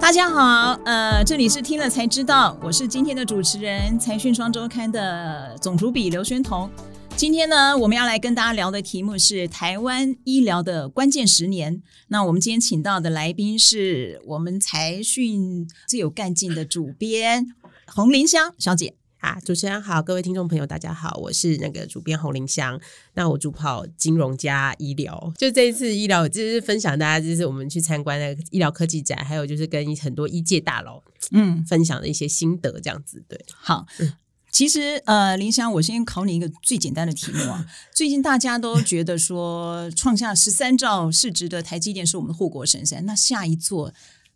大家好，呃，这里是听了才知道，我是今天的主持人财讯双周刊的总主笔刘宣彤。今天呢，我们要来跟大家聊的题目是台湾医疗的关键十年。那我们今天请到的来宾是我们财讯最有干劲的主编洪林香小姐。啊，主持人好，各位听众朋友，大家好，我是那个主编洪林香。那我主跑金融加医疗，就这一次医疗，就是分享大家，就是我们去参观那个医疗科技展，还有就是跟很多医界大佬嗯分享的一些心得，这样子对。好，其实呃，林香，我先考你一个最简单的题目啊。最近大家都觉得说，创下十三兆市值的台积电是我们的护国神山，那下一座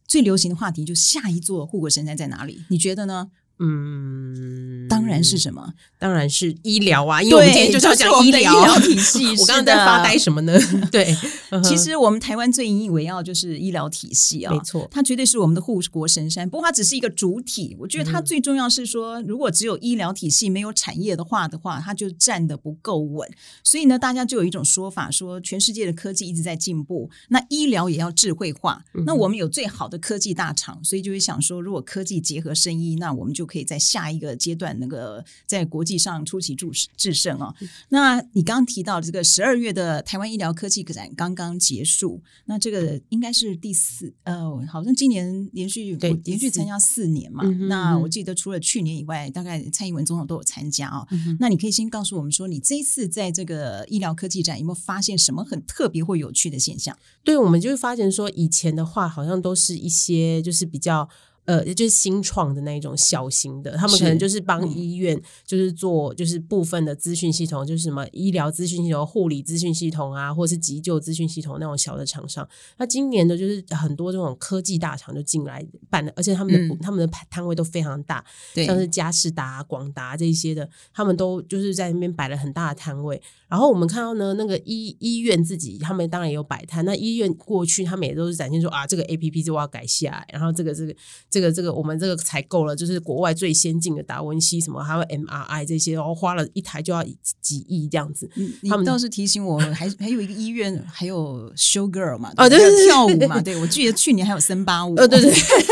最流行的话题就下一座护国神山在哪里？你觉得呢？嗯，当然是什么？当然是医疗啊！因为我们今天就是要讲医疗体系。我刚刚在发呆什么呢？对，其实我们台湾最引以为傲就是医疗体系啊，没错，它绝对是我们的护国神山。不过它只是一个主体，我觉得它最重要是说，如果只有医疗体系没有产业的话的话，它就站得不够稳。所以呢，大家就有一种说法，说全世界的科技一直在进步，那医疗也要智慧化。那我们有最好的科技大厂，所以就会想说，如果科技结合生医，那我们就可以在下一个阶段那个在国际上出奇制制胜啊！那你刚刚提到这个十二月的台湾医疗科技展刚刚结束，那这个应该是第四呃，好像今年连续对连续参加四年嘛。那我记得除了去年以外，大概蔡英文总统都有参加啊。那你可以先告诉我们说，你这一次在这个医疗科技展有没有发现什么很特别或有趣的现象？对，我们就会发现说，以前的话好像都是一些就是比较。呃，就是新创的那一种小型的，他们可能就是帮医院，就是做就是部分的资讯系统，就是什么医疗资讯系统、护理资讯系统啊，或者是急救资讯系统那种小的厂商。那今年的就是很多这种科技大厂就进来办的，而且他们的他们的摊位都非常大，像是佳士达、广达这些的，他们都就是在那边摆了很大的摊位。然后我们看到呢，那个医医院自己，他们当然也有摆摊。那医院过去，他们也都是展现说啊，这个 A P P 就要改下来，然后这个这个这个这个我们这个采购了，就是国外最先进的达文西什么，还有 M R I 这些，然后花了一台就要几亿这样子。他们倒是提醒我，还还有一个医院还有 Show Girl 嘛，哦，对，跳舞嘛，对我记得去年还有森巴舞，呃，对 对，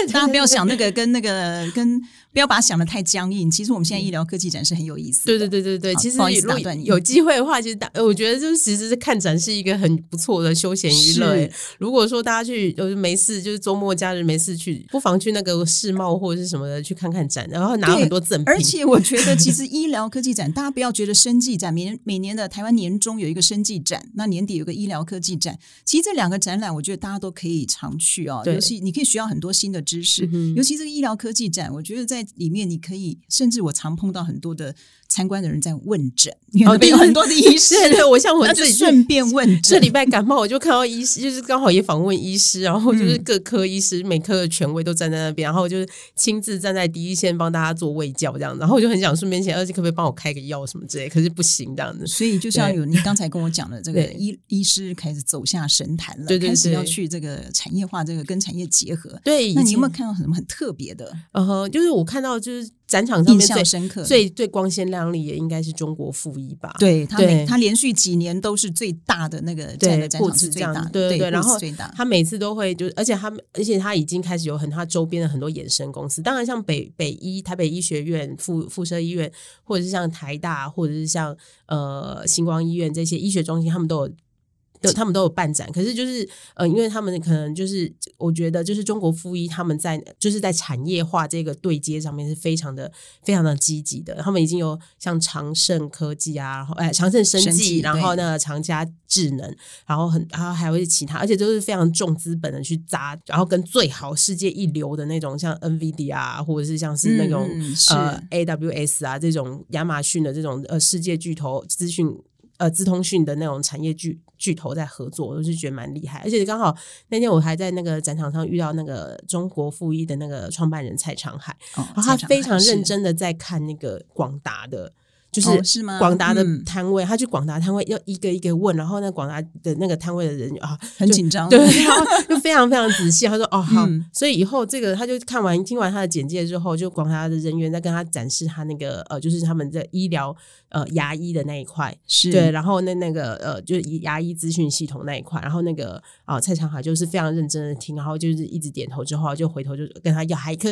大家不要想那个跟那个跟。不要把它想的太僵硬。其实我们现在医疗科技展是很有意思。对对对对对，其实如果有机会的话，其实大我觉得就是其实是看展是一个很不错的休闲娱乐。如果说大家去就是没事，就是周末假日没事去，不妨去那个世贸或者是什么的去看看展，然后拿很多赠品。而且我觉得，其实医疗科技展，大家不要觉得生技展，每年每年的台湾年中有一个生技展，那年底有个医疗科技展。其实这两个展览，我觉得大家都可以常去哦。尤其你可以学到很多新的知识。尤其这个医疗科技展，我觉得在里面你可以，甚至我常碰到很多的。参观的人在问诊，哦，有很多的医师。对，我像我自己顺便问诊。这礼拜感冒，我就看到医师，就是刚好也访问医师，然后就是各科医师、每科的权威都站在那边，然后就是亲自站在第一线帮大家做卫教这样。然后我就很想顺便请，而且可不可以帮我开个药什么之类？可是不行这样子。所以就像有你刚才跟我讲的，这个医医师开始走下神坛了，开始要去这个产业化，这个跟产业结合。对，那你有没有看到什么很特别的？呃，呵，就是我看到就是展场上面最深刻、最最光鲜亮丽，也应该是。中国附一吧，对他，他连续几年都是最大的那个占的展场是最大的，对对。然后他每次都会就，而且他而且他已经开始有很他周边的很多衍生公司，当然像北北医、台北医学院、附附设医院，或者是像台大，或者是像呃星光医院这些医学中心，他们都有。对，他们都有办展，可是就是呃，因为他们可能就是，我觉得就是中国富一他们在就是在产业化这个对接上面是非常的非常的积极的。他们已经有像长盛科技啊，然后哎长盛生技，然后呢长嘉智能，然后很然后还有其他，而且都是非常重资本的去砸，然后跟最好世界一流的那种像 NVD 啊，或者是像是那种呃 AWS 啊这种亚马逊的这种呃世界巨头资讯。呃，资通讯的那种产业巨巨头在合作，我就觉得蛮厉害。而且刚好那天我还在那个展场上遇到那个中国复一的那个创办人蔡长海，然后他非常认真的在看那个广达的就是广达的嗯摊位，他去广达摊位要一个一个问，然后那广达的那个摊位的人啊，很紧张，对，然后就非常非常仔细。他说：“哦，好。嗯所以以后这个，他就看完听完他的简介之后，就广达的人员在跟他展示他那个呃，就是他们的医疗呃牙医的那一块，是对，然后那那个呃，就是牙医资讯系统那一块，然后那个啊、蔡长海就是非常认真的听，然后就是一直点头之后，就回头就跟他要，还可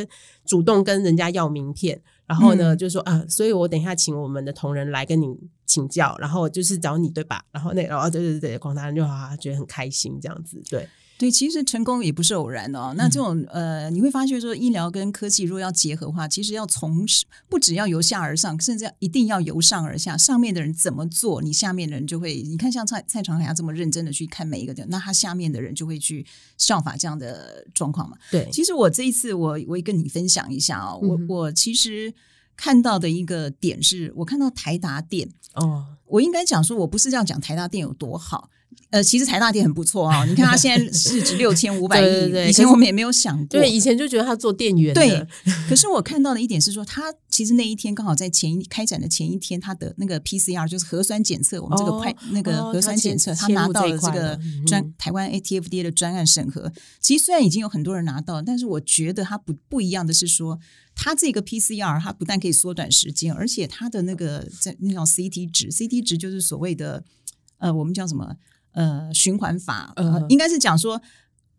主动跟人家要名片，然后呢、嗯就说啊，所以我等一下请我们的同仁来跟你请教，然后就是找你对吧？然后那然后对对对，广大人就啊觉得很开心这样子，对，对，其实成功也不是偶然哦。那这种呃，你会发现说，医疗跟科技如果要结合的话，其实要从不只要由下而上，甚至要一定要由上而下。上面的人怎么做，你下面的人就会。你看，像蔡蔡长海他这么认真的去看每一个的，那他下面的人就会去效法这样的状况嘛。对，其实我这一次我我也跟你分享一下哦，我嗯我其实看到的一个点是，我看到台达电，哦，我应该讲说，我不是这样讲台达电有多好。呃，其实台大店很不错啊、你看它现在市值六千五百亿，对对对以前我们也没有想过。对，以前就觉得他做店员，对，可是我看到的一点是说，他其实那一天刚好在前一开展的前一天，他的那个 PCR 就是核酸检测，我们这个哦快、那个哦核酸检测，他拿到了这个专、台湾 ATFDA 的专案审核。其实虽然已经有很多人拿到，但是我觉得它不不一样的是说，它这个 PCR 它不但可以缩短时间，而且它的那个在那种 CT 值，CT 值就是所谓的呃，我们叫什么呃循环法，呃嗯，应该是讲说。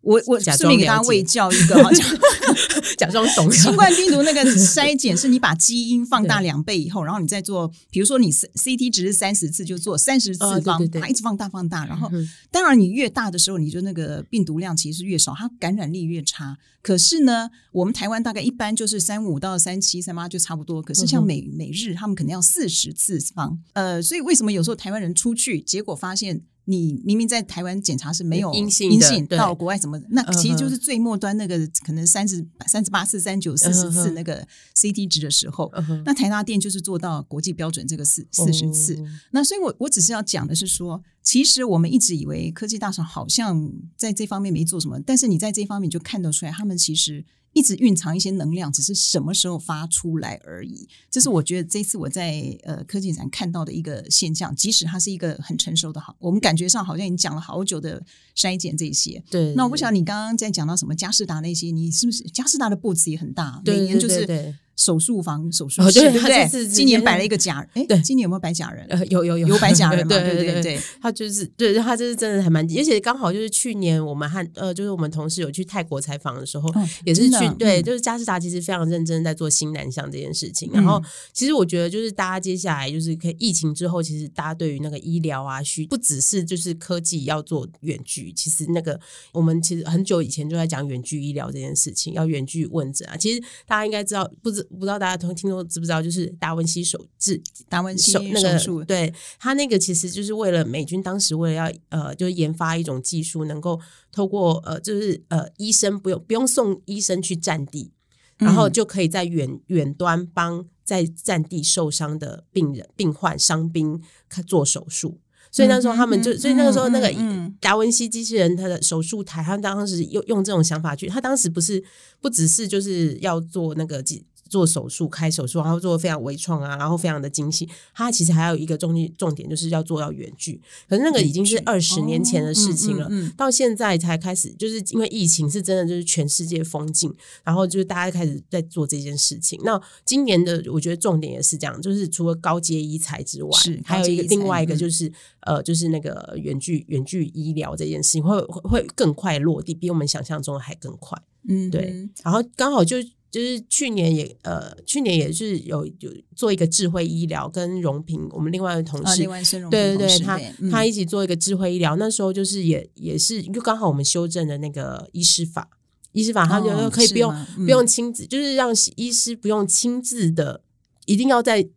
我我假顺便给大家喂教一个哈，讲假装懂新冠病毒那个筛检是你把基因放大两倍以后，然后你再做，比如说你 C CT 值是三十次，就做三十次哦对方，对对把它一直放大放大，然后嗯当然你越大的时候，你就那个病毒量其实越少，它感染力越差。可是呢，我们台湾大概一般就是三五到三七三八就差不多，可是像美美日他们可能要四十次方，呃，所以为什么有时候台湾人出去，结果发现。你明明在台湾检查是没有阴性阴性，到国外怎么？那其实就是最末端那个可能三十三十八次、三九四十次那个 CT 值的时候，那台大电就是做到国际标准这个四四十次。哦那所以我，我只是要讲的是说，其实我们一直以为科技大厂好像在这方面没做什么，但是你在这方面就看得出来，他们其实一直蕴藏一些能量，只是什么时候发出来而已。这是我觉得这次我在呃科技展看到的一个现象，即使它是一个很成熟的好，我们感觉上好像已经讲了好久的筛检这些。对，那我不晓得你刚刚在讲到什么加士达那些，你是不是加士达的步子也很大，对每年就是对对手术房、手术哦室，对不对今年摆了一个假，哎对，今年有没有摆假人？呃有有有有摆假人嘛？对对对对对，他就是对他就是真的还蛮，而且刚好就是去年我们和呃，就是我们同事有去泰国采访的时候，哦也是去对，嗯就是嘉士达其实非常认真在做新南向这件事情。然后其实我觉得就是大家接下来就是可以疫情之后，其实大家对于那个医疗啊需不只是就是科技要做远距，其实那个我们其实很久以前就在讲远距医疗这件事情，要远距问诊啊。其实大家应该知道，不知不知道大家听听众知不知道，就是达文西手治达文西手那个对他那个其实就是为了美军当时为了要呃，就是研发一种技术，能够透过呃，就是呃，医生不用不用送医生去战地，然后嗯就可以在远远端帮在战地受伤的病人、病患、伤兵看做手术。所以那时候他们就，所以那个时候那个达文西机器人，他的手术台，他当时用用这种想法去，他当时不是不只是就是要做那个机做手术开手术，然后做的非常微创啊，然后非常的精细，它其实还有一个重重点就是要做到远距，可是那个已经是二十年前的事情了，哦嗯嗯嗯到现在才开始，就是因为疫情是真的就是全世界封禁，然后就是大家开始在做这件事情。那今年的我觉得重点也是这样，就是除了高阶医材之外，是还有一个另外一个嗯就是、呃，就是那个远距远距医疗这件事情会会会更快落地，比我们想象中的还更快。嗯，对嗯然后刚好就就是去年也呃，去年也是有有做一个智慧医疗，跟荣平我们另外的同啊，事。对对对，他嗯他一起做一个智慧医疗，那时候就是也也是就刚好我们修正的那个医师法，医师法他就哦可以不用、不用亲自，就是让医师不用亲自的，一定要在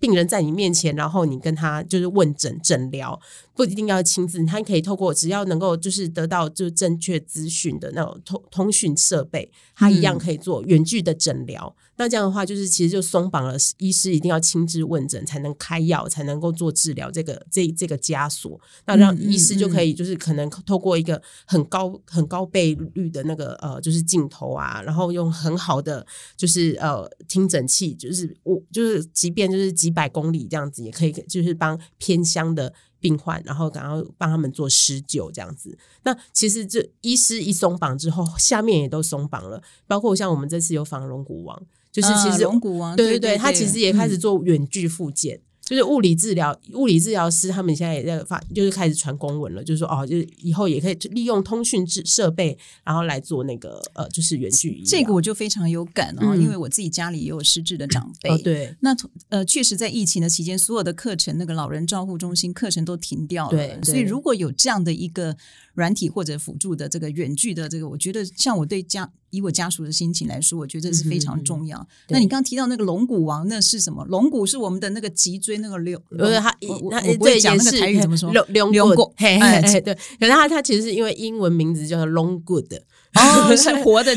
病人在你面前，然后你跟他就是问诊诊疗，不不一定要亲自，他可以透过只要能够就是得到就是正确资讯的那种通通讯设备，他一样可以做远距的诊疗。那这样的话，就是其实就松绑了医师一定要亲自问诊才能开药，才能够做治疗这个这这个枷锁。那让医师就可以就是可能透过一个很高很高倍率的那个呃就是镜头啊，然后用很好的就是呃听诊器，就是我就是即便就是几百公里这样子也可以，就是帮偏乡的病患，然后然后帮他们做施救这样子。那其实这医师一松绑之后，下面也都松绑了，包括像我们这次有访龙骨王。就是其实龙骨王，对对，对他其实也开始做远距复健，就是物理治疗，物理治疗师他们现在也在发，就是开始传公文了，就是说哦，就是以后也可以利用通讯制设备，然后来做那个呃，就是远距。这个我就非常有感哦，因为我自己家里也有失智的长辈。对，那呃，确实在疫情的期间，所有的课程，那个老人照护中心课程都停掉了。对所以如果有这样的一个软体或者辅助的这个远距的这个，我觉得像我对家。以我家属的心情来说，我觉得是非常重要。那你刚刚提到那个龙骨王，那是什么？龙骨是我们的那个脊椎那个六，不是他，他对讲那个台语怎么 说？龙龙骨，哎，对。可是他他其实是因为英文名字叫做 Long Good，哦，是活的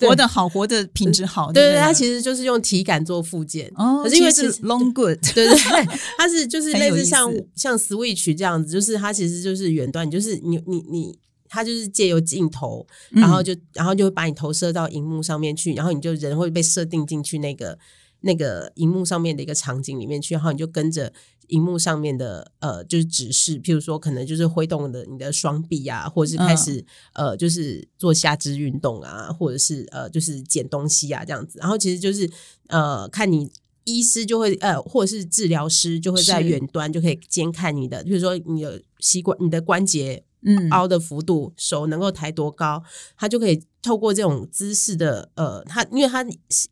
活的好，活的品质好。对对，他其实就是用体感做附件。哦，可是因为是 Long Good，对对，它是就是类似像像 Switch 这样子，就是它其实就是远端，就是你你你。它就是借由镜头，然后就然后就会把你投射到荧幕上面去，然后你就人会被设定进去那个那个荧幕上面的一个场景里面去，然后你就跟着荧幕上面的呃就是指示，譬如说可能就是挥动的你的双臂啊，或者是开始呃就是做下肢运动啊，或者是呃就是捡东西啊这样子，然后其实就是呃看你医师就会呃或者是治疗师就会在远端就可以监看你的，比如说你的膝关你的关节。嗯，凹的幅度，手能够抬多高，它就可以。透过这种姿势的呃，它因为它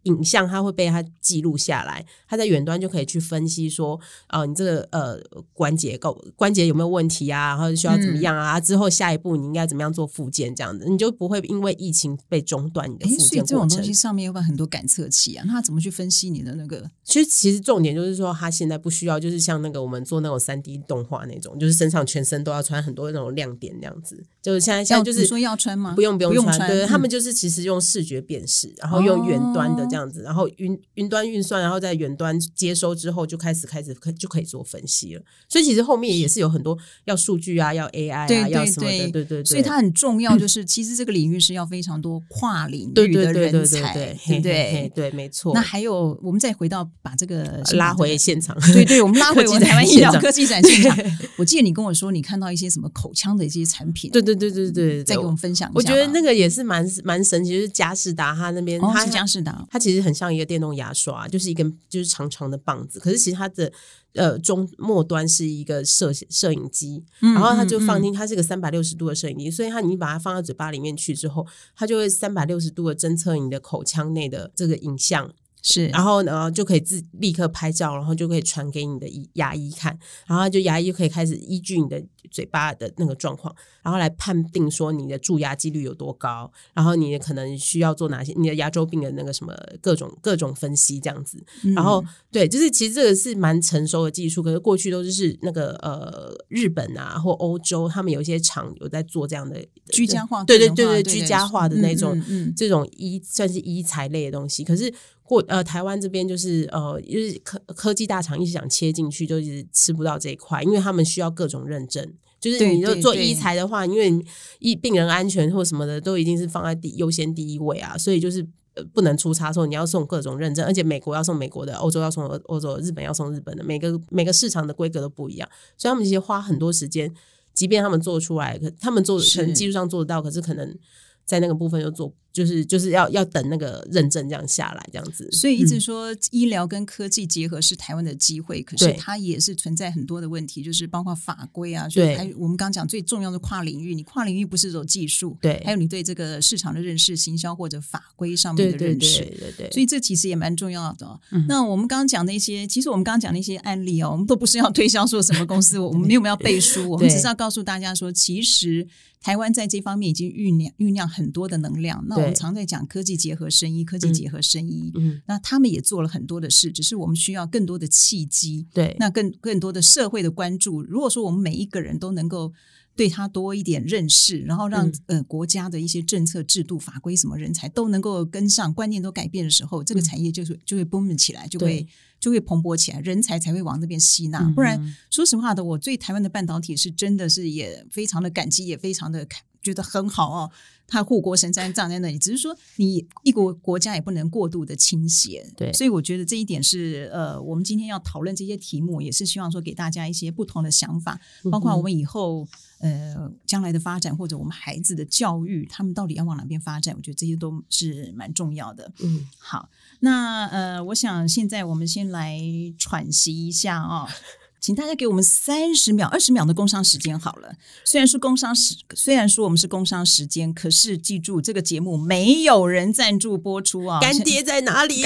影像它会被它记录下来，它在远端就可以去分析说，啊，你这个呃关节构关节有没有问题啊，然后需要怎么样啊？之后下一步你应该怎么样做复健这样子，你就不会因为疫情被中断你的复健过程。这种东西上面有没有很多感测器啊？那它怎么去分析你的那个？其实其实重点就是说，它现在不需要，就是像那个我们做那种三 D 动画那种，就是身上全身都要穿很多那种亮点那样子。就是现在现在就是说要穿吗？不用不用穿，对他。他们就是其实用视觉辨识，然后用远端的这样子，然后云云端运算，然后在远端接收之后，就开始开始可就可以做分析了。所以其实后面也是有很多要数据啊，要 AI 啊，要什么的，对对。所以它很重要，就是其实这个领域是要非常多跨领域的人才，对不对？对，没错。那还有，我们再回到把这个拉回现场，对对，我们 拉回我们台湾医疗科技展现场。我记得你跟我说，你看到一些什么口腔的一些产品，对对对对对，再给我们分享一下。我觉得那个也是蛮蛮神奇，就是佳士达它那边，它是佳士达，它其实很像一个电动牙刷，就是一根就是长长的棒子，可是其实它的呃中末端是一个摄摄影机，然后它就放进，它是个三百六十度的摄影机，所以它你把它放到嘴巴里面去之后，它就会三百六十度的侦测你的口腔内的这个影像。是，然后呢，就可以自立刻拍照，然后就可以传给你的牙医看，然后就牙医就可以开始依据你的嘴巴的那个状况，然后来判定说你的蛀牙几率有多高，然后你可能需要做哪些，你的牙周病的那个什么各种各种分析这样子。然后对，就是其实这个是蛮成熟的技术，可是过去都是那个呃日本啊或欧洲，他们有一些厂有在做这样的居家化，对对对对，居家化的那种这种医算是医材类的东西，可是。过呃，台湾这边就是呃，就是科科技大厂一直想切进去，就一直吃不到这一块，因为他们需要各种认证。就是你就做医材的话，因为医病人安全或什么的都一定是放在第优先第一位啊，所以就是不能出差错。你要送各种认证，而且美国要送美国的，欧洲要送欧洲，日本要送日本的，每个每个市场的规格都不一样，所以他们其实花很多时间，即便他们做出来，可他们做可能技术上做得到，可是可能在那个部分又做。就是就是要要等那个认证这样下来这样子，所以一直说医疗跟科技结合是台湾的机会，可是它也是存在很多的问题，就是包括法规啊，对，还有我们刚讲最重要的跨领域，你跨领域不是走技术，对，还有你对这个市场的认识、行销或者法规上面的认识，对对对，所以这其实也蛮重要的。那我们刚刚讲的一些，其实我们刚刚讲的一些案例哦，我们都不是要推销说什么公司，我们没有要背书，我们只是要告诉大家说，其实台湾在这方面已经酝酿酝酿很多的能量。那我们常在讲科技结合生医，科技结合生医。嗯，那他们也做了很多的事，只是我们需要更多的契机，对，那更更多的社会的关注。如果说我们每一个人都能够对他多一点认识，然后让、嗯呃国家的一些政策、制度、法规、什么人才都能够跟上，观念都改变的时候，这个产业就是就会 boom 起来，就会就会蓬勃起来，人才才会往那边吸纳。嗯不然，说实话的，我对台湾的半导体是真的是也非常的感激，也非常的觉得很好哦。它护国神山站在那里，只是说你一国国家也不能过度的倾斜。对所以我觉得这一点是呃，我们今天要讨论这些题目，也是希望说给大家一些不同的想法，嗯包括我们以后呃将来的发展，或者我们孩子的教育，他们到底要往哪边发展，我觉得这些都是蛮重要的。嗯，好，那呃，我想现在我们先来喘息一下啊、请大家给我们三十秒、二十秒的工商时间好了。虽然是工商时，虽然说我们是工商时间，可是记住这个节目没有人赞助播出啊。干爹在哪里？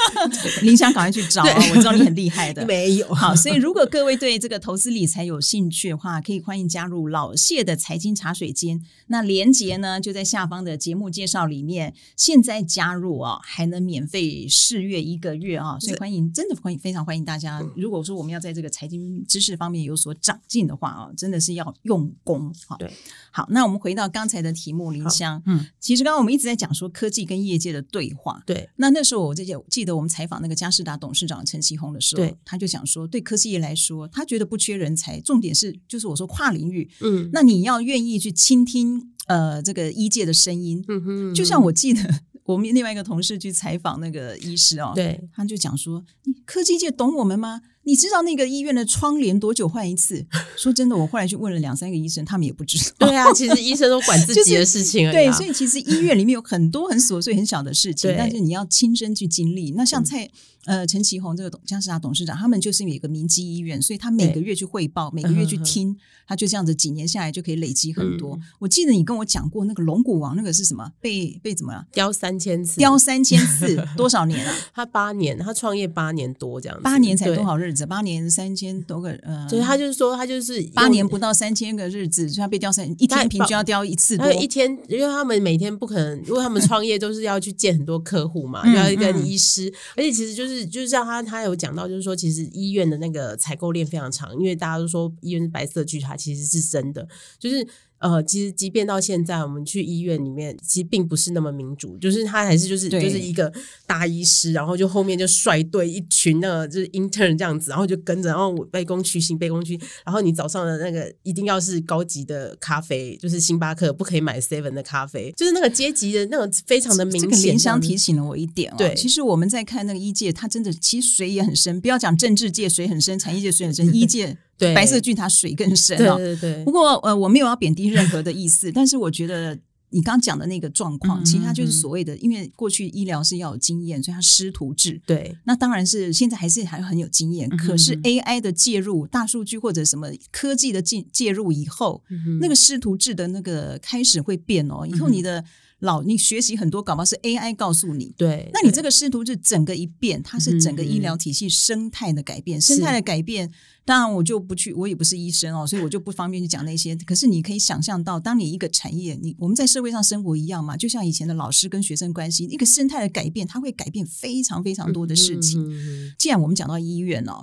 林香赶快去找啊！我知道你很厉害的。没有，好，所以如果各位对这个投资理财有兴趣的话，可以欢迎加入老谢的财经茶水间。那连接呢就在下方的节目介绍里面。现在加入啊，还能免费试阅一个月啊，所以欢迎，真的欢迎，非常欢迎大家。如果说我们要在这个财经知识方面有所长进的话啊，真的是要用功哈。对，好，那我们回到刚才的题目，林香，嗯，其实刚刚我们一直在讲说科技跟业界的对话，对，那那时候我记得记得我们采访那个嘉士达董事长陈其宏的时候对，他就讲说，对科技业来说，他觉得不缺人才，重点是就是我说跨领域，嗯，那你要愿意去倾听呃这个医界的声音，嗯哼，就像我记得我们另外一个同事去采访那个医师哦，对，他就讲说，你科技界懂我们吗？你知道那个医院的窗帘多久换一次？说真的，我后来去问了两三个医生，他们也不知道。对啊，其实医生都管自己 的事情而已对，啊。所以其实医院里面有很多很琐碎、很小的事情，但是你要亲身去经历。那像蔡、呃陈其宏这个董嘉士达董事长，他们就是有一个民基医院，所以他每个月去汇报，每个月去听，他就这样子几年下来就可以累积很多。嗯我记得你跟我讲过那个龙骨王那个是什么？被被怎么了？雕三千次，雕三千次，多少年啊？他八年，他创业八年多这样子，八年才多？少日子？八年三千多个呃，所以他就是说，他就是八年不到三千个日子，所以他被雕三一天平均要雕一次多他。一天，因为他们每天不可能，因为他们创业都是要去见很多客户嘛，嗯要嗯跟医师，而且其实就是就是像他他有讲到，就是说其实医院的那个采购链非常长，因为大家都说医院是白色巨塔，其实是真的，就是。呃，其实即便到现在，我们去医院里面，其实并不是那么民主，就是他还是就是就是一个大医师，然后就后面就率队一群那个就是 intern 这样子，然后就跟着，然后我卑躬屈膝，卑躬屈，然后你早上的那个一定要是高级的咖啡，就是星巴克不可以买 seven 的咖啡，就是那个阶级的那种非常的明这个显。联想提醒了我一点哦。对其实我们在看那个医界，它真的其实水也很深。不要讲政治界水很深，产业界水很深，医界对白色巨塔水更深对哦。对对不过呃，我没有要贬低任何的意思，但是我觉得。你刚刚讲的那个状况，嗯其实它就是所谓的，因为过去医疗是要有经验，所以它师徒制。对那当然是现在还是还很有经验，嗯可是 AI 的介入、大数据或者什么科技的介介入以后，嗯那个师徒制的那个开始会变哦。以后你的老你学习很多，搞不好是 AI 告诉你。对，那你这个师徒制整个一变，它是整个医嗯疗体系生态的改变，生态的改变。当然，我就不去，我也不是医生哦，所以我就不方便去讲那些。可是你可以想象到，当你一个产业，你我们在社会上生活一样嘛，就像以前的老师跟学生关系，一个生态的改变，它会改变非常非常多的事情。嗯既然我们讲到医院哦，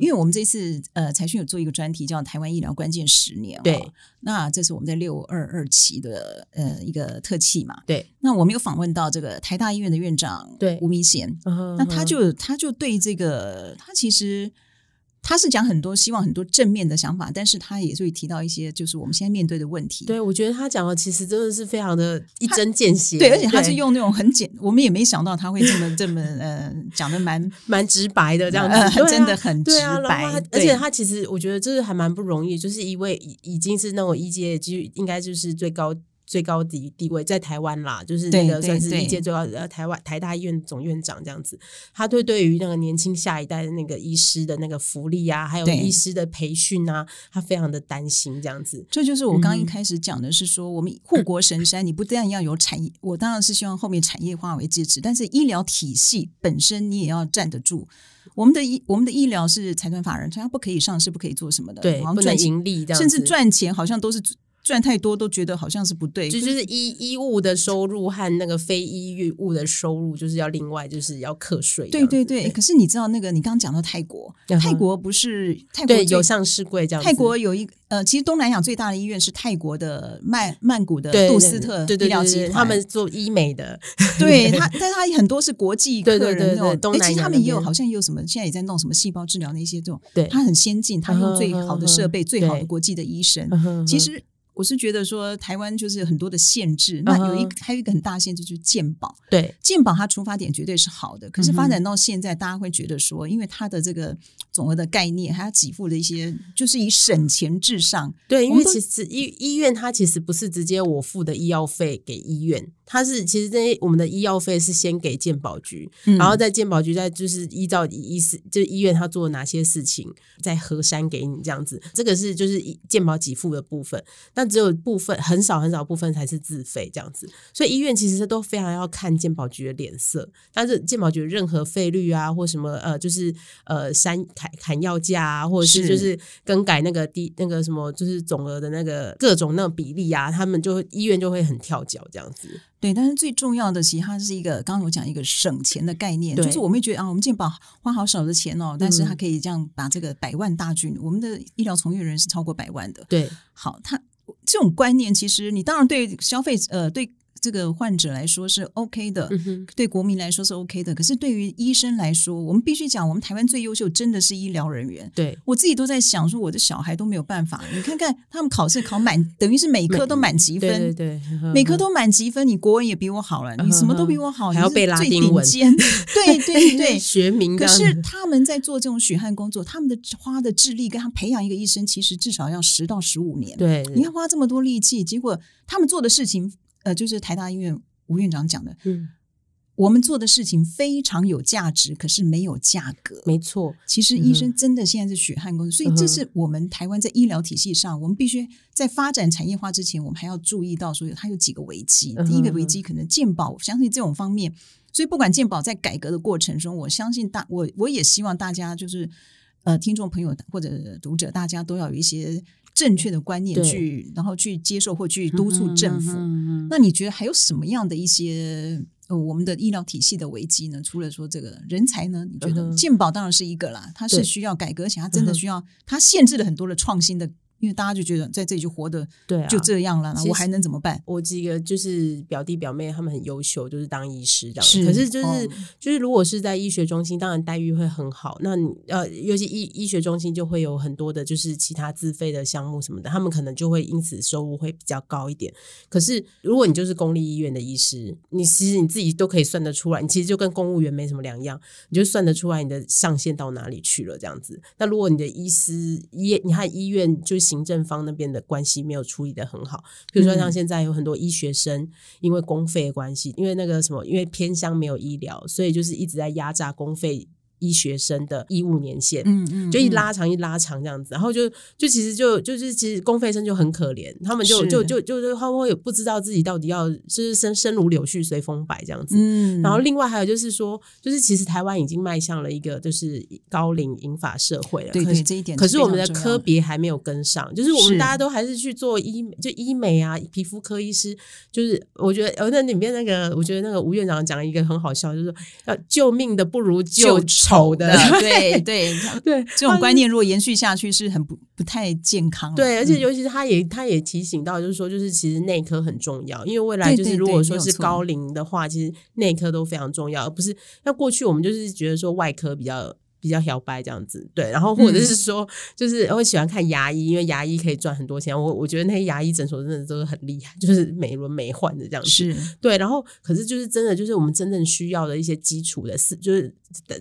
因为我们这次呃财讯有做一个专题叫《台湾医疗关键十年》哦，对，那这是我们在六二二期的呃一个特辑嘛。对，那我们有访问到这个台大医院的院长对吴明贤，嗯那他就他就对这个他其实。他是讲很多希望很多正面的想法，但是他也会提到一些就是我们现在面对的问题。对我觉得他讲的其实真的是非常的一针见血，对，而且他是用那种很简，我们也没想到他会这么这么呃 讲的蛮 蛮直白的这样子，真的很直白而且他其实我觉得这是还蛮不容易，就是一位已已经是那种一阶就应该就是最高。最高地地位在台湾啦，就是那个算是一届最高呃台湾台大医院总院长这样子，他对对于那个年轻下一代的那个医师的那个福利啊，还有医师的培训啊，他非常的担心这样子。这就是我刚刚一嗯开始讲的，是说我们护国神山，你不但要有产业，我当然是希望后面产业化为支持，但是医疗体系本身你也要站得住。我们的医我们的医疗是财团法人，它不可以上市，不可以做什么的，对，不能好像赚，盈利这样，甚至赚钱好像都是赚太多都觉得好像是不对，这就是医医务的收入和那个非医务的收入，就是要另外就是要课税。对对对，可是你知道那个你刚刚讲到泰国，泰国不是泰国有上市柜这样，泰国有一呃，其实东南亚最大的医院是泰国的曼曼谷的杜斯特医疗集团，他们做医美的，对他，但他很多是国际客人那种，其实他们也有好像也有什么，现在也在弄什么细胞治疗那些这种，对，他很先进，他用最好的设备，最好的国际的医生，其实。我是觉得说台湾就是很多的限制，那有一还有一个很大限制就是健保。对，健保它出发点绝对是好的，可是发展到现在，大家会觉得说，因为它的这个总额的概念，还有给付的一些，就是以省钱至上。对，因为其实医医院它其实不是直接我付的医药费给医院。它是其实这些我们的医药费是先给健保局，然后在健保局再就是依照医师就是医院他做了哪些事情再核删给你这样子，这个是就是健保给付的部分，但只有部分很少很少部分才是自费这样子，所以医院其实都非常要看健保局的脸色，但是健保局任何费率啊或什么呃就是呃删砍砍药价啊，或者是就是更改那个低那个什么就是总额的那个各种那个比例啊，他们就医院就会很跳脚这样子。对，但是最重要的，其实它是一个，刚刚我讲一个省钱的概念，就是我们觉得啊，我们健保花好少的钱哦，但是它可以这样把这个百万大军，我们的医疗从业人是超过百万的。对，好，它这种观念，其实你当然对消费呃对。这个患者来说是 OK 的，对国民来说是 OK 的。可是对于医生来说，我们必须讲，我们台湾最优秀真的是医疗人员。对我自己都在想，说我的小孩都没有办法。你看看他们考试考满，等于是每科都满积分，对对，每科都满积分。你国文也比我好了，你什么都比我好，还要背拉丁文，对对对，学名。可是他们在做这种血汗工作，他们的花的智力跟他培养一个医生，其实至少要十到十五年。对，你要花这么多力气，结果他们做的事情，呃，就是台大医院。吴院长讲的，嗯，我们做的事情非常有价值，可是没有价格。没错，其实医生真的现在是血汗工作，所以这是我们台湾在医疗体系上，我们必须在发展产业化之前，我们还要注意到，说它有几个危机。第一个危机可能健保，相信这种方面，所以不管健保在改革的过程中，我相信大我我也希望大家就是呃，听众朋友或者读者，大家都要有一些。正确的观念去，然后去接受或去督促政府。那你觉得还有什么样的一些呃，我们的医疗体系的危机呢？除了说这个人才呢？你觉得健保当然是一个啦，它是需要改革，而且它真的需要，它限制了很多的创新的。因为大家就觉得在这里就活得对，就这样了，那我还能怎么办？我几个就是表弟表妹，他们很优秀，就是当医师这样。可是就是就是，如果是在医学中心，当然待遇会很好。那呃，尤其医医学中心就会有很多的，就是其他自费的项目什么的，他们可能就会因此收入会比较高一点。可是如果你就是公立医院的医师，你其实你自己都可以算得出来，你其实就跟公务员没什么两样，你就算得出来你的上限到哪里去了这样子。那如果你的医师医，你看医院就。行政方那边的关系没有处理的很好，比如说像现在有很多医学生，因为公费的关系，因为那个什么，因为偏乡没有医疗，所以就是一直在压榨公费。医学生的医务年限，嗯嗯，就一拉长一拉长这样子，然后就就其实就就是其实公费生就很可怜，他们就就就就是他们会不知道自己到底要就是生生如柳絮随风摆这样子，嗯，然后另外还有就是说，就是其实台湾已经迈向了一个就是高龄银法社会了，对对，这一点，可是我们的科别还没有跟上，就是我们大家都还是去做医就医美啊，皮肤科医师，就是我觉得呃那里面那个我觉得那个吴院长讲一个很好笑，就是说要救命的不如救。丑的，对 对对，这种观念如果延续下去，是很不不太健康。对，而且尤其是他也他也提醒到，就是说，就是其实内科很重要，因为未来就是如果说是高龄的话，其实内科都非常重要，而不是那过去我们就是觉得说外科比较。比较摇摆这样子，对，然后或者是说，就是会喜欢看牙医，因为牙医可以赚很多钱。我我觉得那些牙医诊所真的都是很厉害，就是美轮美奂的这样子。是，对，然后可是就是真的，就是我们真正需要的一些基础的四，就是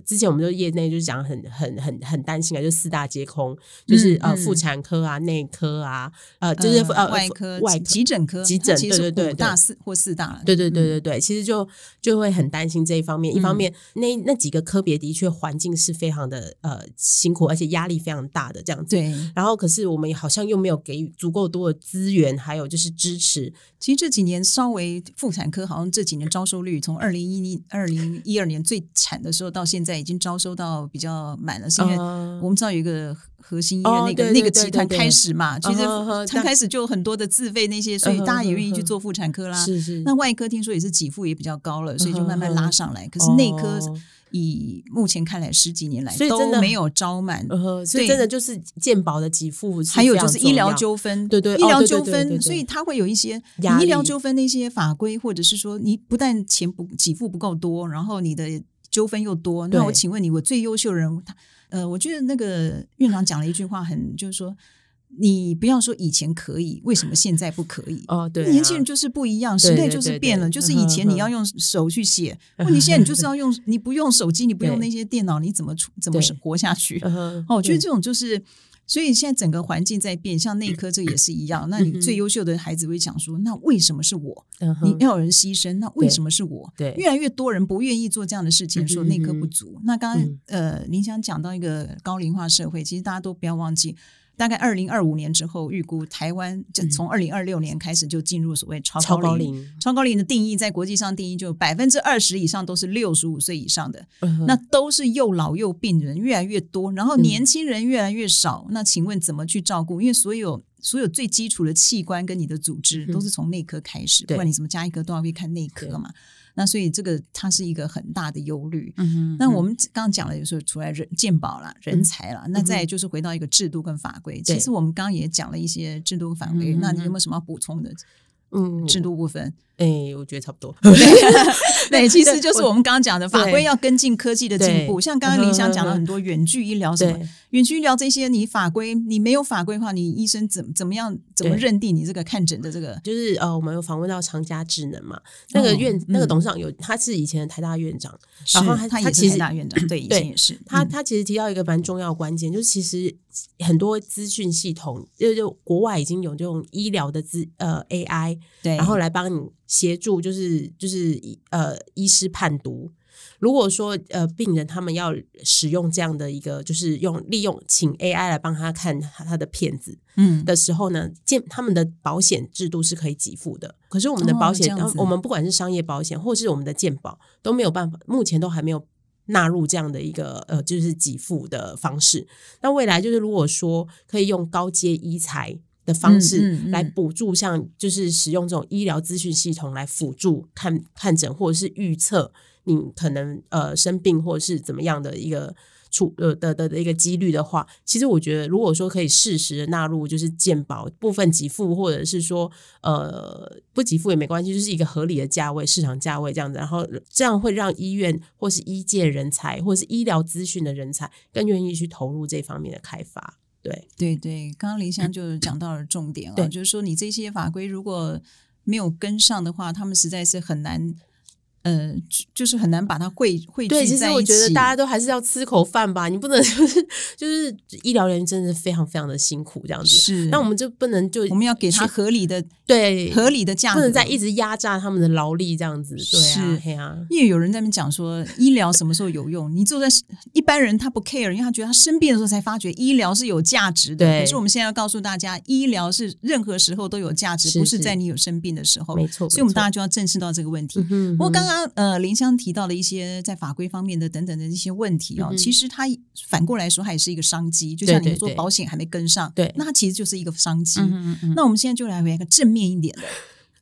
之前我们就业内就讲很很很很担心啊，就四大皆空，就是呃妇产科啊、内科啊，呃就是呃外科、外急诊科、急诊，对对对，大四或四大，对对对对对，其实就就会很担心这一方面。一方面，那那几个科别的确环境是非常的呃。辛苦，而且压力非常大的这样子。对，然后可是我们好像又没有给予足够多的资源，还有就是支持。其实这几年稍微妇产科好像这几年招收率，从二零一二零一二年最惨的时候到现在，已经招收到比较满了。是因为我们知道有一个核心医院哦那个、那个集团开始嘛，其实嗯哼哼他开始就有很多的自费那些，所以大家也愿意去做妇产科啦。是是，那外科听说也是给付也比较高了，所以就慢慢拉上来。可是内科哦以目前看来十几年来都没有招满，呃，所以真的就是健保的给付，还有就是医疗纠纷，医疗对对哦对对纠纷，所以它会有一些医疗纠纷的一些法规，或者是说你不但钱不给付不够多，然后你的纠纷又多，那我请问你，我最优秀的人，他呃，我觉得那个院长讲了一句话很，就是说。你不要说以前可以，为什么现在不可以？哦，对啊，年轻人就是不一样，时代就是对对对变了。就是以前你要用手去写，问题现在你就是要用，你不用手机，你不用那些电脑，你怎么出怎么活下去？嗯哦，我觉得这种就是，所以现在整个环境在变，像内科这也是一样。那你最优秀的孩子会讲说，那为什么是我？嗯你要有人牺牲，那为什么是我？对越来越多人不愿意做这样的事情，说内科不足。那刚呃，林想讲到一个高龄化社会，其实大家都不要忘记。大概二零二五年之后，预估台湾就从二零二六年开始就进入所谓超高龄。龄，超高龄的定义在国际上定义就百分之二十以上都是六十五岁以上的，嗯那都是又老又病人越来越多，然后年轻人越来越少。那请问怎么去照顾？因为所有所有最基础的器官跟你的组织嗯都是从内科开始，不管你什么加一科都要去看内科嘛。那所以这个它是一个很大的忧虑。嗯哼那我们刚刚讲了，就是除了人健保啦、人才啦，那再就是回到一个制度跟法规。嗯其实我们刚刚也讲了一些制度跟法规，嗯那你有没有什么要补充的嗯制度部分？哎，我觉得差不多。对，其实就是我们刚刚讲的法规要跟进科技的进步。像刚刚林香讲了很多远距医疗什么对，远距医疗这些，你法规你没有法规的话，你医生怎么怎么样怎么认定你这个看诊的这个？就是呃，我们有访问到长家智能嘛，那个哦院、那个嗯董事长有，他是以前的台大院长，然后他是他也是他其实台大院长，对，以对前也是嗯他他其实提到一个蛮重要的关键，就是其实很多资讯系统，就就国外已经有这种医疗的资呃 AI，对，然后来帮你协助，就是就是呃医师判读。如果说呃病人他们要使用这样的一个，就是用利用请 AI 来帮他看他他的片子嗯的时候呢，健他们的保险制度是可以给付的。可是我们的哦保险，我们不管是商业保险或是我们的健保都没有办法，目前都还没有纳入这样的一个呃，就是给付的方式。那未来就是如果说可以用高阶医材的方嗯式来补助，像就是使用这种医疗资讯系统来辅助看看诊或者是预测你可能呃生病或者是怎么样的一个。出呃的的的一个几率的话，其实我觉得，如果说可以适时的纳入，就是健保部分给付，或者是说呃不给付也没关系，就是一个合理的价位、市场价位这样子，然后这样会让医院或是医界人才，或是医疗资讯的人才更愿意去投入这方面的开发。对，对对，刚刚林 香就讲到了重点啊，对就是说你这些法规如果没有跟上的话，他们实在是很难。呃，就就是很难把它汇汇聚对，其实我觉得大家都还是要吃口饭吧，你不能 就是就是医疗人员真的非常非常的辛苦这样子。是，那我们就不能就我们要给他合理的对合理的价格，不能再一直压榨他们的劳力这样子。对啊是，嘿啊，因为有人在那边讲说医疗什么时候有用？你坐在一般人他不 care，因为他觉得他生病的时候才发觉医疗是有价值的。对可是我们现在要告诉大家，医疗是任何时候都有价值，不是在你有生病的时候。没错，所以，我们大家家就要正视到这个问题。嗯不过，刚刚呃林香提到的一些在法规方面的等等的一些问题哦，嗯其实它反过来说，它也是一个商机。就像你说对对对保险还没跟上，对那它其实就是一个商机。嗯嗯那我们现在就来回一个正面一点的。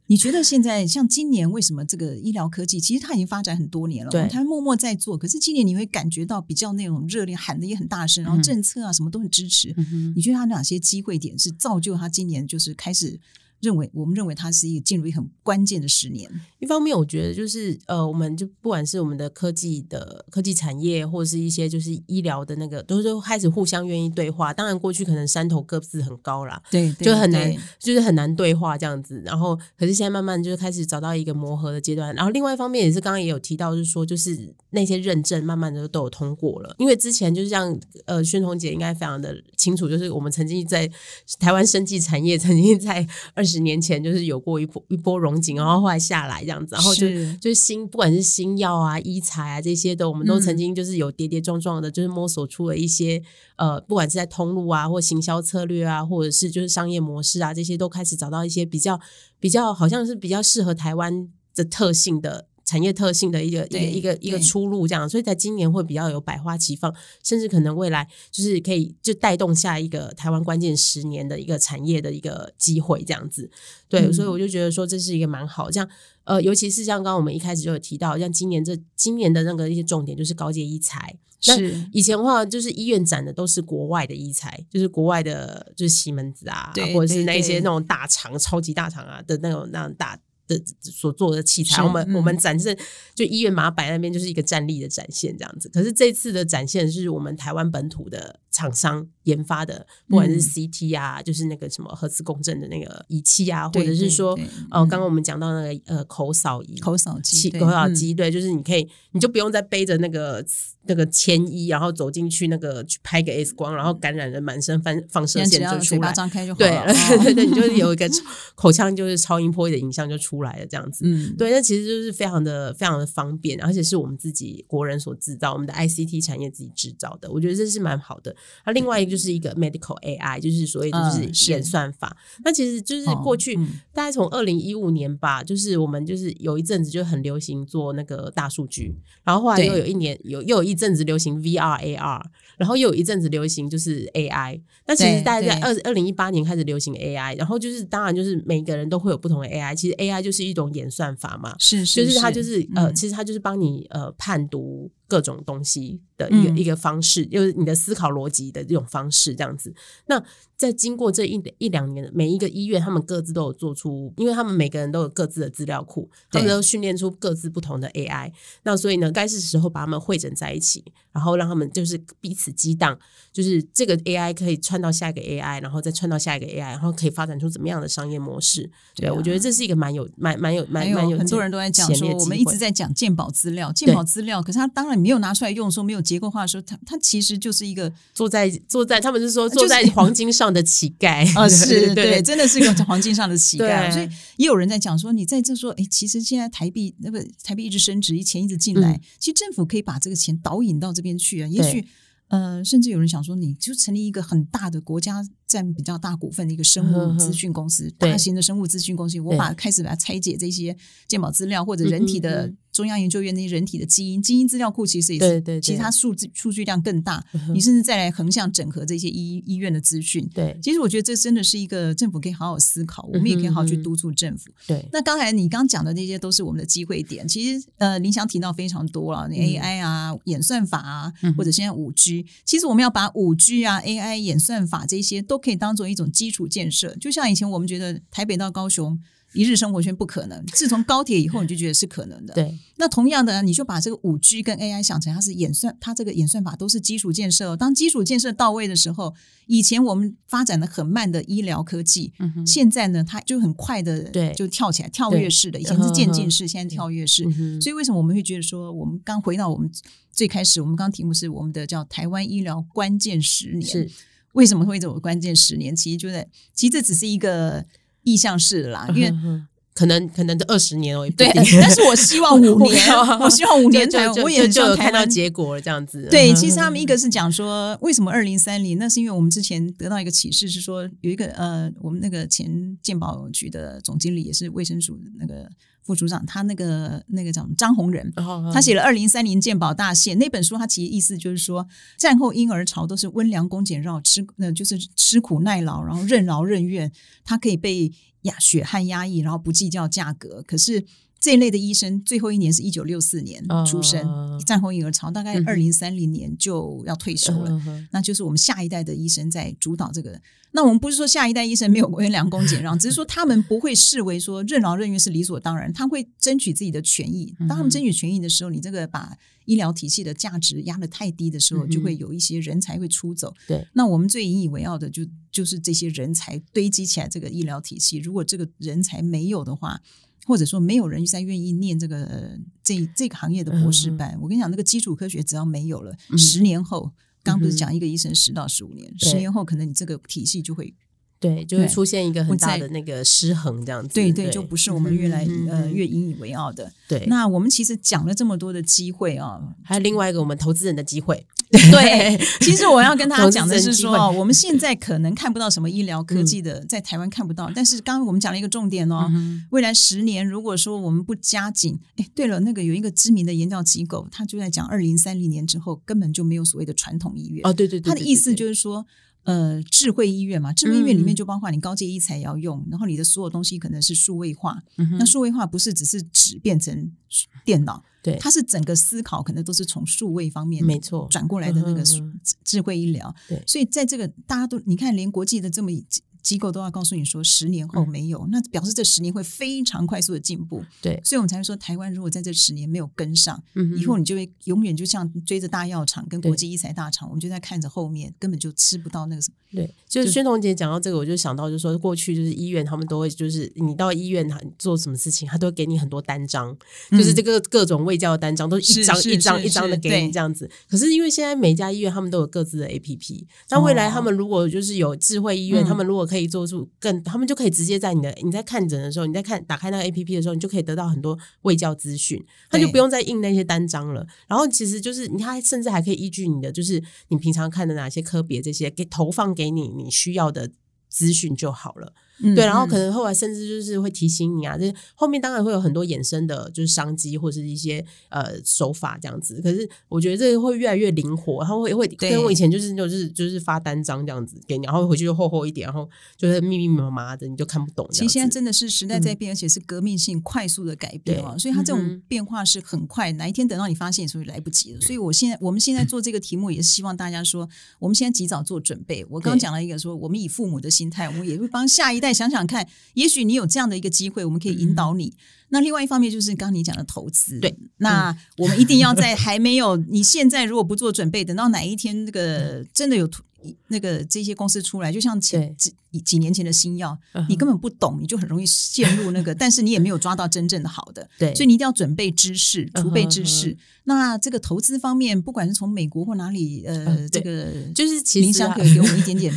你觉得现在像今年为什么这个医疗科技其实它已经发展很多年了，对它默默在做，可是今年你会感觉到比较那种热烈，喊的也很大声，然后嗯政策啊什么都很支持。嗯你觉得它哪些机会点是造就它今年就是开始认为我们认为它是一个进入一个很关键的十年？一方面，我觉得就是呃，我们就不管是我们的科技的科技产业，或者是一些就是医疗的那个，都是开始互相愿意对话。当然，过去可能山头各自很高啦，对，就很难，就是很难对话这样子。然后，可是现在慢慢就是开始找到一个磨合的阶段。然后，另外一方面也是刚刚也有提到，就是说，就是那些认证慢慢的都有通过了。因为之前就是像呃，宣彤姐应该非常的清楚，就是我们曾经在台湾生技产业曾经在二十年前就是有过一波一波荣景，然后后来下来这样子，然后就就是新不管是新药啊、医材啊这些的，我们都曾经就是有跌跌撞撞的，就是摸索出了一些呃，不管是在通路啊，或行销策略啊，或者是就是商业模式啊，这些都开始找到一些比较比较好像是比较适合台湾的特性的产业特性的一个一个一个一个出路，这样，所以在今年会比较有百花齐放，甚至可能未来就是可以就带动下一个台湾关键十年的一个产业的一个机会，这样子。对，嗯。所以我就觉得说这是一个蛮好，这样呃，尤其是像刚刚我们一开始就有提到，像今年这今年的那个一些重点就是高阶医材，那是。以前的话，就是医院展的都是国外的医材，就是国外的，就是西门子啊，或者是那一些那种大厂、超级大厂啊的那种那种大的所做的器材。我们、嗯我们展示就医院把它摆那边，就是一个站立的展现这样子。可是这次的展现是我们台湾本土的厂商研发的，不管是嗯 CT 啊，就是那个什么核磁共振的那个仪器啊，或者是说对呃，嗯刚刚我们讲到那个呃口扫仪、口扫机口扫嗯机，对，就是你可以，你就不用再背着那个那个铅衣，然后走进去那个去拍个 X 光，然后感染人满身放放射线就出来。张开就好对了。对 对，哦你就是有一个口腔就是超音波的影像就出来了，这样子。嗯，对，那其实就是非常的非常的方便，而且是我们自己国人所制造，我们的 ICT 产业自己制造的，我觉得这是蛮好的。那另外一个就是一个 medical AI，就是所谓就嗯是。是演算法。那其实就是哦过去、嗯。大概从二零一五年吧，就是我们就是有一阵子就很流行做那个大数据，然后后来又有一年有又有一阵子流行 VR AR，然后又有一阵子流行就是 AI。那其实大概在二二零一八年开始流行 AI，然后就是当然就是每个人都会有不同的 AI，其实 AI 就是一种演算法嘛，是是，就是它就是。呃，嗯。其实它就是帮你呃判读各种东西的一个、嗯一个方式，就是你的思考逻辑的这种方式这样子。那在经过这一一两年，每一个医院他们各自都有做出，因为他们每个人都有各自的资料库，他们都训练出各自不同的 AI。那所以呢，该是时候把他们汇整在一起，然后让他们就是彼此激荡，就是这个 AI 可以串到下一个 AI，然后再串到下一个 AI，然后可以发展出怎么样的商业模式。对我觉得这是一个蛮有蛮蛮有蛮蛮有很多人都在讲说，我们一直在讲鉴宝资料，鉴宝资料，可是他当然没有拿出来用的时候，没有结构化的时候，它它其实就是一个坐在坐在，他们是说坐在黄金上的乞丐。啊，是对对，真的是一个黄金上的乞丐。所以也有人在讲说，你在这说，哎，其实现在台币那个台币一直升值，钱一直进来，嗯。其实政府可以把这个钱导引到这边去啊。也许呃，甚至有人想说，你就成立一个很大的国家占比较大股份的一个生物资讯公司，对。大型的生物资讯公司，我把开始把它拆解这些鉴宝资料或者人体嗯的嗯中央研究院那些人体的基因基因资料库，其实也是对对对其实它数字数据量更大，嗯你甚至再来横向整合这些医医院的资讯。对。其实我觉得这真的是一个政府可以好好思考，我们也可以好好去督促政府。对。那刚才你刚讲的那些都是我们的机会点，其实呃，林翔提到非常多了，你 AI 啊、演算法啊，嗯或者现在五 G，其实我们要把五 G 啊、AI、演算法这些都可以当做一种基础建设。就像以前我们觉得台北到高雄一日生活圈不可能，自从高铁以后，你就觉得是可能的。对。那同样的，你就把这个五 G 跟 AI 想成它是演算，它这个演算法都是基础建设哦。当基础建设到位的时候，以前我们发展的很慢的医疗科技，嗯现在呢，它就很快的对。就跳起来，跳跃式的，以前是渐进式，现在跳跃式。嗯所以为什么我们会觉得说，我们刚回到我们最开始，我们刚刚题目是我们的叫台湾医疗关键十年，是。为什么会走关键十年？其实就在，其实这只是一个意向式的啦，因为可能可能这二十年哦，也不对 但是我希望 五年，我希望五年才就，就我也就有看到结果了，这样子。对，嗯其实他们一个是讲说，为什么二零三零？那是因为我们之前得到一个启示，是说有一个呃，我们那个前健保局的总经理，也是卫生署的那个副组长，他那个那个叫什么张宏仁，哦他写了《二零三零鉴宝大限》那本书，他其实意思就是说，战后婴儿潮都是温良恭俭让，吃呃就是吃苦耐劳，然后任劳任怨，他可以被压血汗压抑，然后不计较价格。可是这一类的医生，最后一年是一九六四年出生，哦战后婴儿潮大概嗯二零三零年就要退休了。嗯那就是我们下一代的医生在主导这个。那我们不是说下一代医生没有温良恭俭让，只是说他们不会视为说任劳任怨是理所当然，他会争取自己的权益。当他们争取权益的时候，你这个把医疗体系的价值压得太低的时候，就会有一些人才会出走。对，那我们最引以为傲的就就是这些人才堆积起来这个医疗体系。如果这个人才没有的话，或者说没有人再愿意念这个呃这这个行业的博士班，我跟你讲，那个基础科学只要没有了，嗯。十年后，刚不是讲一个医生十到十五年，对。十年后可能你这个体系就会对，就会出现一个很大的那个失衡，这样子。对对，就不是我们越来嗯呃越引以为傲的。对。那我们其实讲了这么多的机会啊，还有另外一个我们投资人的机会，对，其实我要跟大家讲的是说，我们现在可能看不到什么医疗科技的，在台湾看不到。但是刚刚我们讲了一个重点哦，未来十年如果说我们不加紧，哎，对了，那个有一个知名的研究机构，他就在讲二零三零年之后根本就没有所谓的传统医院。哦，对对对，他的意思就是说。呃，智慧医院嘛，智慧医院里面就包括你高阶医材也要用，然后你的所有东西可能是数位化。那数位化不是只是纸变成电脑，对它是整个思考可能都是从数位方面没错转过来的那个智慧医疗。对所以在这个大家都你看，连国际的这么机机构都要告诉你说，十年后没有，那表示这十年会非常快速的进步。对，所以我们才会说，台湾如果在这十年没有跟上，嗯以后你就会永远就像追着大药厂跟国际医材大厂，我们就在看着后面，根本就吃不到那个什么。对，就是宣彤姐讲到这个，我就想到，就是说过去就是医院他们都会，就是你到医院他做什么事情，他都会给你很多单张，就是这个各种卫教的单张，都是一张一张一张的给你这样子。可是因为现在每家医院他们都有各自的 APP，那未来他们如果就是有智慧医院，嗯。他们如果可以做出更，他们就可以直接在你的你在看诊的时候，你在看打开那个 APP 的时候，你就可以得到很多卫教资讯，他就不用再印那些单张了。然后其实就是你还甚至还可以依据你的就是你平常看的哪些科别这些，给投放给你你需要的资讯就好了。嗯对，然后可嗯能后来甚至就是会提醒你啊，这后面当然会有很多衍生的，就是商机或者是一些呃手法这样子。可是我觉得这个会越来越灵活，然后会会对跟我以前就是就是就是发单张这样子给你，然后回去就厚厚一点，然后就是密密麻麻的，你就看不懂其。实现在真的是时代在变，而且是革命性快速的改变啊，所以它这种变化是很快，哪一天等到你发现所以来不及了。所以我现在我们现在做这个题目，也是希望大家说，我们现在及早做准备。我刚刚讲了一个说，我们以父母的心态，我们也会帮下一代想想看，也许你有这样的一个机会，我们可以引导你。那另外一方面就是刚刚你讲的投资，对，那我们一定要在还没有你现在如果不做准备，等到哪一天那个真的有那个这些公司出来，就像前几几年前的新药，你根本不懂，你就很容易陷入那个，但是你也没有抓到真正的好的，对。所以你一定要准备知识，储备知识。嗯那这个投资方面，不管是从美国或哪里，呃，这个就是其林实啊香可以给我们一点点，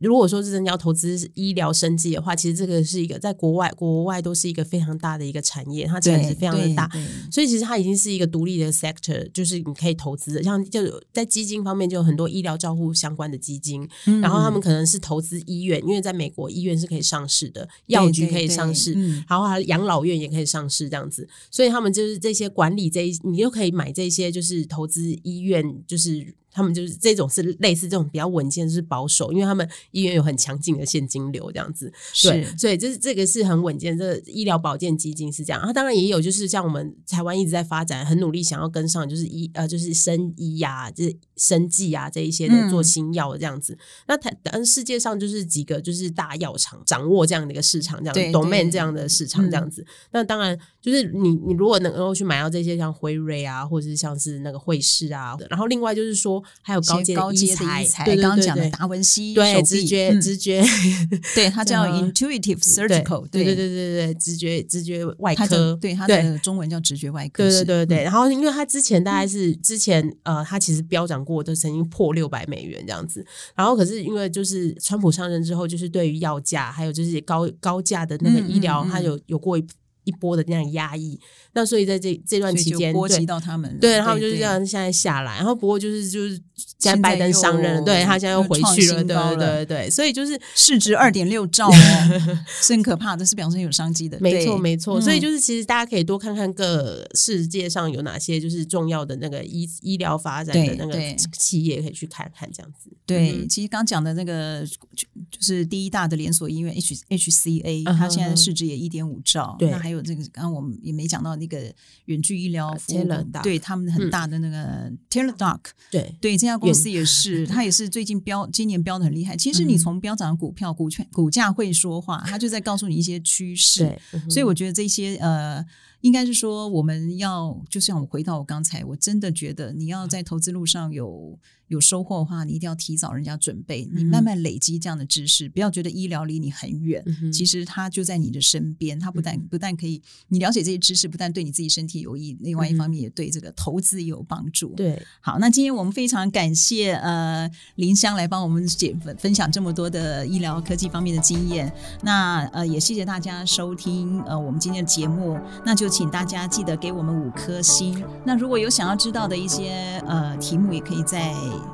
如果说是真的要投资医疗生计的话，其实这个是一个在国外国外都是一个非常大的一个产业，它产值非常的大。所以其实它已经是一个独立的 sector，就是你可以投资的，像就有在基金方面就有很多医疗照护相关的基金，对然后他们可能是投资医院，因为在美国医院是可以上市的，药局可以上市，对对嗯。然后还有养老院也可以上市这样子，所以他们就是这些管理这一，你就可以买这些就是投资医院，就是他们就是这种是类似这种比较稳健，就是保守，因为他们医院有很强劲的现金流这样子，对，所以这这个是很稳健，这个医疗保健基金是这样。它当然也有，就是像我们台湾一直在发展，很努力想要跟上，就是医呃，就是生医呀、就是生技啊这一些的嗯做新药的这样子。那台嗯世界上就是几个就是大药厂掌握这样的一个市场，这样对 domain 这样的市场嗯这样子。那当然就是你你如果能够去买到这些像辉瑞啊，或者是像是那个惠氏啊，然后另外就是说还有高阶高阶的，医材，对对刚刚讲的达文西对直觉、嗯直觉。对，他叫 intuitive 对 surgical，对对对对对，直觉直觉外科，对他的中文叫直觉外科对是，对对对。嗯然后因为他之前大概是之前呃，他其实飙涨过，都曾经破六百美元这样子。然后可是因为就是川普上任之后，就是对于药价还有就是高高价的那个医疗，他有有过一一波的那样压抑。那所以在这这段期间，波及到他们了，对，然后就是这样现在下来，然后不过就是就是现在拜登上任了，对他现在又回去了，对对对对，所以就是市值二点六兆哦，是很可怕的，是表示有商机的。没错，没错。嗯所以就是，其实大家可以多看看各世界上有哪些就是重要的那个医医疗发展的那个企业，可以去看看这样子。对，嗯其实刚讲的那个就就是第一大的连锁医院 H HCA，嗯它现在市值也一点五兆。对那还有这个，刚刚我们也没讲到那个远距医疗服务 Teladoc 对他们很大的那个 Teladoc，对对这家公司也是，它也是最近标今年标的很厉害。其实你嗯从标涨的股票、股权、股价会说话，它就在告诉你一些趋势。所以我觉得这些呃应该是说，我们要就像我回到我刚才，我真的觉得你要在投资路上有有收获的话，你一定要提早人家准备，你慢慢累积这样的知识，不要觉得医疗离你很远，其实它就在你的身边。它不但不但可以你了解这些知识，不但对你自己身体有益，另外一方面也对这个投资也有帮助。对，好，那今天我们非常感谢呃林香来帮我们解分分享这么多的医疗科技方面的经验。那呃也谢谢大家收听呃我们今天的节目，那就。请大家记得给我们五颗星。那如果有想要知道的一些呃题目，也可以在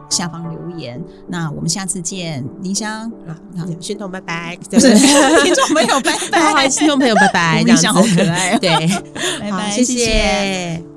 下方留言。那我们下次见，林香啊，宣彤拜拜，听众朋友拜拜，听众朋友拜拜，林香好可爱，对，拜拜，谢谢。